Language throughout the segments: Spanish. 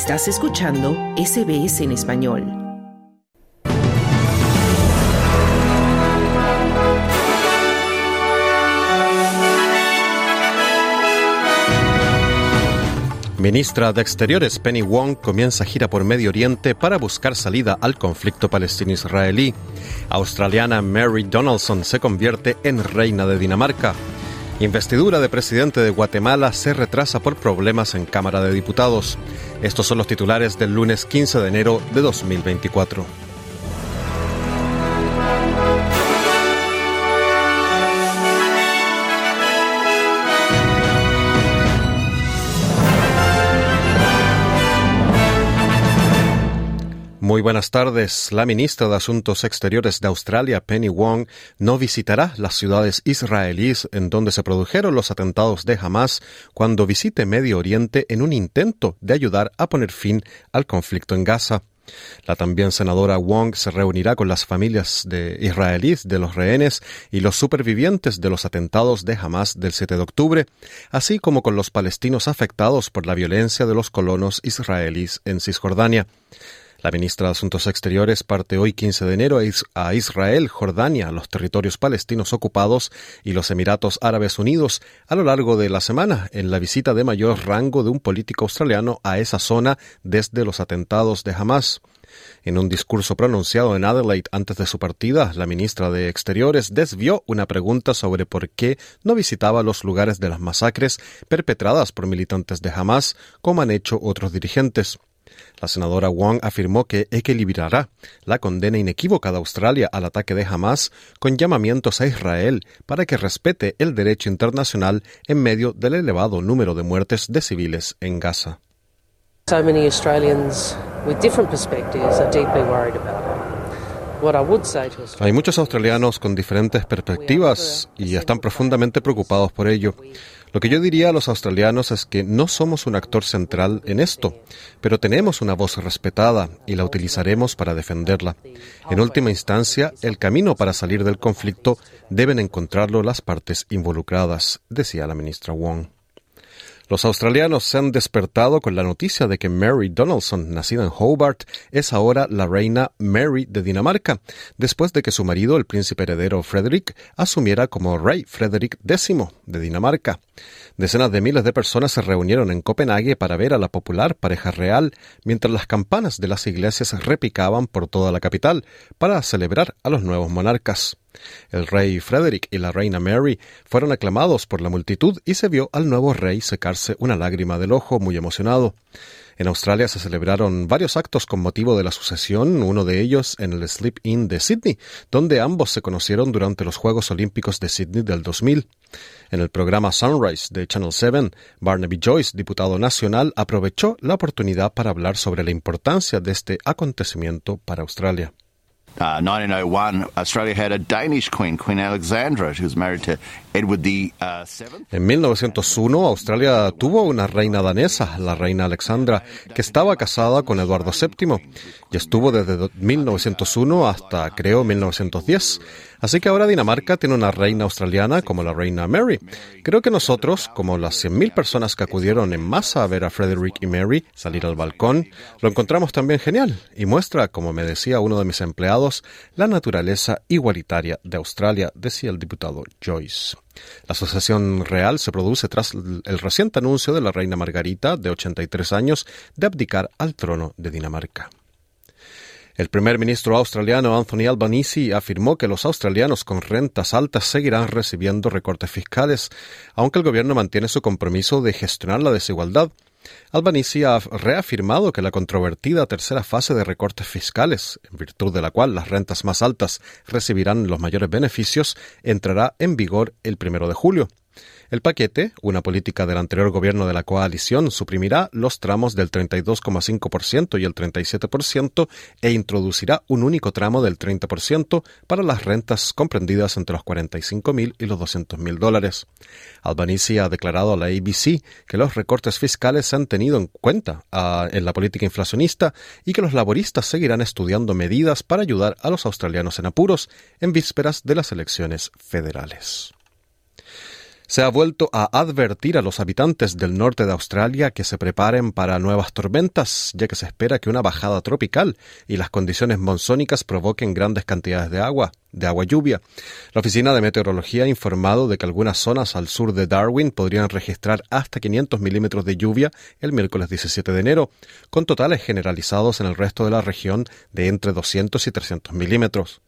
Estás escuchando SBS en español. Ministra de Exteriores Penny Wong comienza gira por Medio Oriente para buscar salida al conflicto palestino-israelí. Australiana Mary Donaldson se convierte en reina de Dinamarca. Investidura de presidente de Guatemala se retrasa por problemas en Cámara de Diputados. Estos son los titulares del lunes 15 de enero de 2024. Muy buenas tardes. La ministra de Asuntos Exteriores de Australia, Penny Wong, no visitará las ciudades israelíes en donde se produjeron los atentados de Hamas cuando visite Medio Oriente en un intento de ayudar a poner fin al conflicto en Gaza. La también senadora Wong se reunirá con las familias de israelíes de los rehenes y los supervivientes de los atentados de Hamas del 7 de octubre, así como con los palestinos afectados por la violencia de los colonos israelíes en Cisjordania. La ministra de Asuntos Exteriores parte hoy 15 de enero a Israel, Jordania, los territorios palestinos ocupados y los Emiratos Árabes Unidos a lo largo de la semana en la visita de mayor rango de un político australiano a esa zona desde los atentados de Hamas. En un discurso pronunciado en Adelaide antes de su partida, la ministra de Exteriores desvió una pregunta sobre por qué no visitaba los lugares de las masacres perpetradas por militantes de Hamas, como han hecho otros dirigentes. La senadora Wong afirmó que equilibrará la condena inequívoca de Australia al ataque de Hamas con llamamientos a Israel para que respete el derecho internacional en medio del elevado número de muertes de civiles en Gaza. Hay muchos australianos con diferentes perspectivas y están profundamente preocupados por ello. Lo que yo diría a los australianos es que no somos un actor central en esto, pero tenemos una voz respetada y la utilizaremos para defenderla. En última instancia, el camino para salir del conflicto deben encontrarlo las partes involucradas, decía la ministra Wong. Los australianos se han despertado con la noticia de que Mary Donaldson, nacida en Hobart, es ahora la reina Mary de Dinamarca, después de que su marido, el príncipe heredero Frederick, asumiera como rey Frederick X de Dinamarca. Decenas de miles de personas se reunieron en Copenhague para ver a la popular pareja real, mientras las campanas de las iglesias repicaban por toda la capital para celebrar a los nuevos monarcas. El rey Frederick y la reina Mary fueron aclamados por la multitud y se vio al nuevo rey secarse una lágrima del ojo muy emocionado. En Australia se celebraron varios actos con motivo de la sucesión, uno de ellos en el Sleep Inn de Sydney, donde ambos se conocieron durante los Juegos Olímpicos de Sydney del 2000. En el programa Sunrise de Channel 7, Barnaby Joyce, diputado nacional, aprovechó la oportunidad para hablar sobre la importancia de este acontecimiento para Australia. Uh, 1901, Australia had a Danish queen, Queen Alexandra, who was married to uh, En 1901, Australia tuvo una reina danesa, la reina Alexandra, que estaba casada con Eduardo VII y estuvo desde 1901 hasta, creo, 1910. Así que ahora Dinamarca tiene una reina australiana como la reina Mary. Creo que nosotros, como las 100.000 personas que acudieron en masa a ver a Frederick y Mary salir al balcón, lo encontramos también genial y muestra, como me decía uno de mis empleados, la naturaleza igualitaria de Australia, decía el diputado Joyce. La asociación real se produce tras el reciente anuncio de la reina Margarita, de 83 años, de abdicar al trono de Dinamarca. El primer ministro australiano Anthony Albanese afirmó que los australianos con rentas altas seguirán recibiendo recortes fiscales, aunque el gobierno mantiene su compromiso de gestionar la desigualdad. Albanese ha reafirmado que la controvertida tercera fase de recortes fiscales, en virtud de la cual las rentas más altas recibirán los mayores beneficios, entrará en vigor el primero de julio. El paquete, una política del anterior gobierno de la coalición, suprimirá los tramos del 32,5% y el 37% e introducirá un único tramo del 30% para las rentas comprendidas entre los 45.000 y los 200.000 dólares. Albanese ha declarado a la ABC que los recortes fiscales se han tenido en cuenta ah, en la política inflacionista y que los laboristas seguirán estudiando medidas para ayudar a los australianos en apuros en vísperas de las elecciones federales. Se ha vuelto a advertir a los habitantes del norte de Australia que se preparen para nuevas tormentas, ya que se espera que una bajada tropical y las condiciones monzónicas provoquen grandes cantidades de agua, de agua lluvia. La Oficina de Meteorología ha informado de que algunas zonas al sur de Darwin podrían registrar hasta 500 milímetros de lluvia el miércoles 17 de enero, con totales generalizados en el resto de la región de entre 200 y 300 milímetros.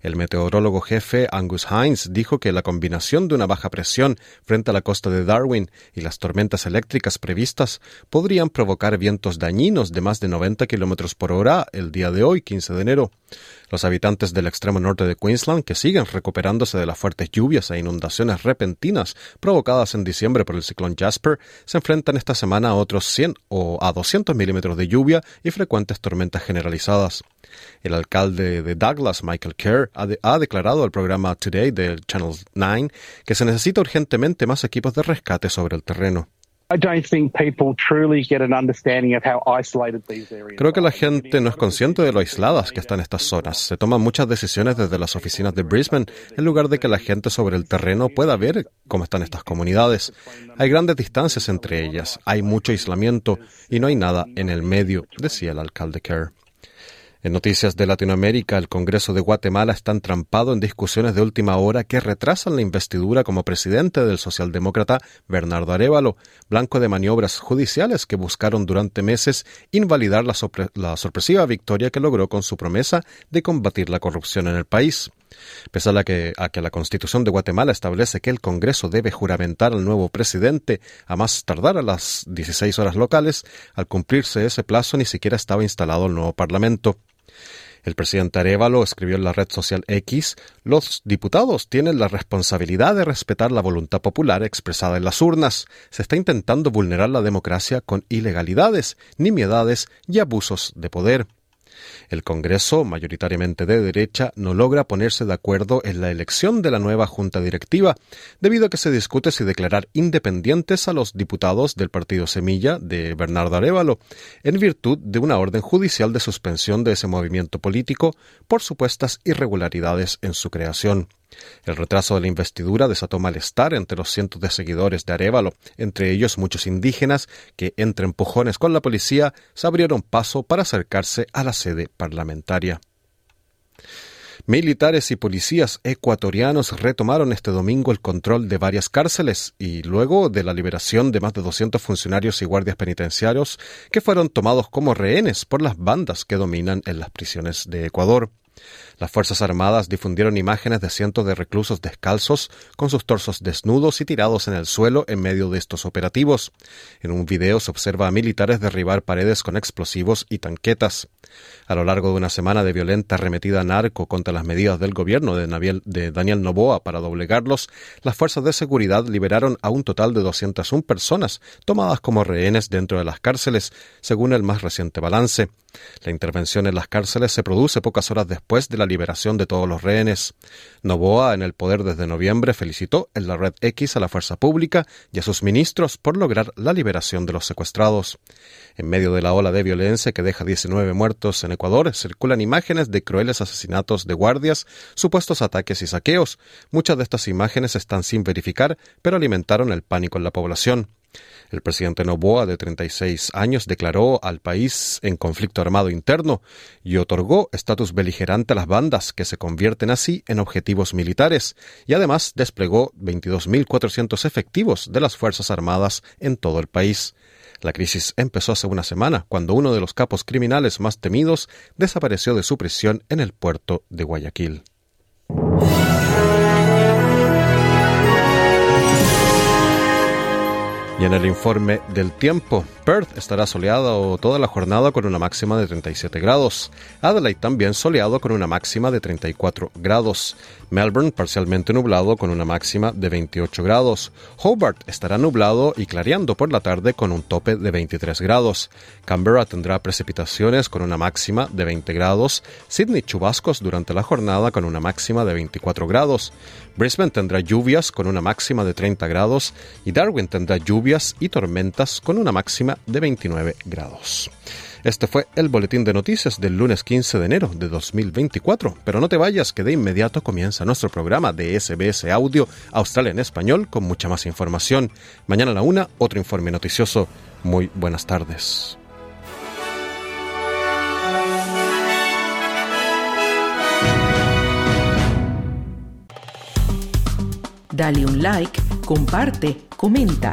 El meteorólogo jefe Angus Hines dijo que la combinación de una baja presión frente a la costa de Darwin y las tormentas eléctricas previstas podrían provocar vientos dañinos de más de 90 kilómetros por hora el día de hoy, 15 de enero. Los habitantes del extremo norte de Queensland, que siguen recuperándose de las fuertes lluvias e inundaciones repentinas provocadas en diciembre por el ciclón Jasper, se enfrentan esta semana a otros 100 o a 200 milímetros de lluvia y frecuentes tormentas generalizadas. El alcalde de Douglas, Michael Kerr, ha, declarado al programa Today del Channel 9 que se necesita urgentemente más equipos de rescate sobre el terreno. Creo que la gente no es consciente de lo aisladas que están estas zonas. Se toman muchas decisiones desde las oficinas de Brisbane en lugar de que la gente sobre el terreno pueda ver cómo están estas comunidades. Hay grandes distancias entre ellas, hay mucho aislamiento y no hay nada en el medio, decía el alcalde Kerr. En noticias de Latinoamérica, el Congreso de Guatemala está entrampado en discusiones de última hora que retrasan la investidura como presidente del socialdemócrata Bernardo Arevalo, blanco de maniobras judiciales que buscaron durante meses invalidar la, sorpresiva victoria que logró con su promesa de combatir la corrupción en el país. Pese a, que, a que la Constitución de Guatemala establece que el Congreso debe juramentar al nuevo presidente a más tardar a las 16 horas locales, al cumplirse ese plazo ni siquiera estaba instalado el nuevo Parlamento. El presidente Arevalo escribió en la red social X, los diputados tienen la responsabilidad de respetar la voluntad popular expresada en las urnas. Se está intentando vulnerar la democracia con ilegalidades, nimiedades y abusos de poder. El Congreso, mayoritariamente de derecha, no logra ponerse de acuerdo en la elección de la nueva Junta Directiva, debido a que se discute si declarar independientes a los diputados del Partido Semilla de Bernardo Arevalo, en virtud de una orden judicial de suspensión de ese movimiento político por supuestas irregularidades en su creación. El retraso de la investidura desató malestar entre los cientos de seguidores de Arevalo, entre ellos muchos indígenas que, entre empujones con la policía, se abrieron paso para acercarse a la sede parlamentaria. Militares y policías ecuatorianos retomaron este domingo el control de varias cárceles y luego de la liberación de más de 200 funcionarios y guardias penitenciarios que fueron tomados como rehenes por las bandas que dominan en las prisiones de Ecuador. Las Fuerzas Armadas difundieron imágenes de cientos de reclusos descalzos, con sus torsos desnudos y tirados en el suelo en medio de estos operativos. En un video se observa a militares derribar paredes con explosivos y tanquetas. A lo largo de una semana de violenta arremetida narco contra las medidas del gobierno de, Daniel Novoa para doblegarlos, las fuerzas de seguridad liberaron a un total de 201 personas tomadas como rehenes dentro de las cárceles, según el más reciente balance. La intervención en las cárceles se produce pocas horas después de la liberación de todos los rehenes. Novoa, en el poder desde noviembre, felicitó en la red X a la fuerza pública y a sus ministros por lograr la liberación de los secuestrados. En medio de la ola de violencia que deja 19 muertos en Ecuador, circulan imágenes de crueles asesinatos de guardias, supuestos ataques y saqueos. Muchas de estas imágenes están sin verificar, pero alimentaron el pánico en la población. El presidente Noboa, de 36 años, declaró al país en conflicto armado interno y otorgó estatus beligerante a las bandas que se convierten así en objetivos militares y además desplegó 22.400 efectivos de las Fuerzas Armadas en todo el país. La crisis empezó hace una semana, cuando uno de los capos criminales más temidos desapareció de su prisión en el puerto de Guayaquil. Y en el informe del tiempo, Perth estará soleado toda la jornada con una máxima de 37 grados. Adelaide también soleado con una máxima de 34 grados. Melbourne parcialmente nublado con una máxima de 28 grados. Hobart estará nublado y clareando por la tarde con un tope de 23 grados. Canberra tendrá precipitaciones con una máxima de 20 grados. Sydney chubascos durante la jornada con una máxima de 24 grados. Brisbane tendrá lluvias con una máxima de 30 grados y Darwin tendrá lluvias y tormentas con una máxima de 29 grados. Este fue el boletín de noticias del lunes 15 de enero de 2024. Pero no te vayas, que de inmediato comienza nuestro programa de SBS Audio Australia en Español con mucha más información. Mañana a la una, otro informe noticioso. Muy buenas tardes. Dale un like, comparte, comenta.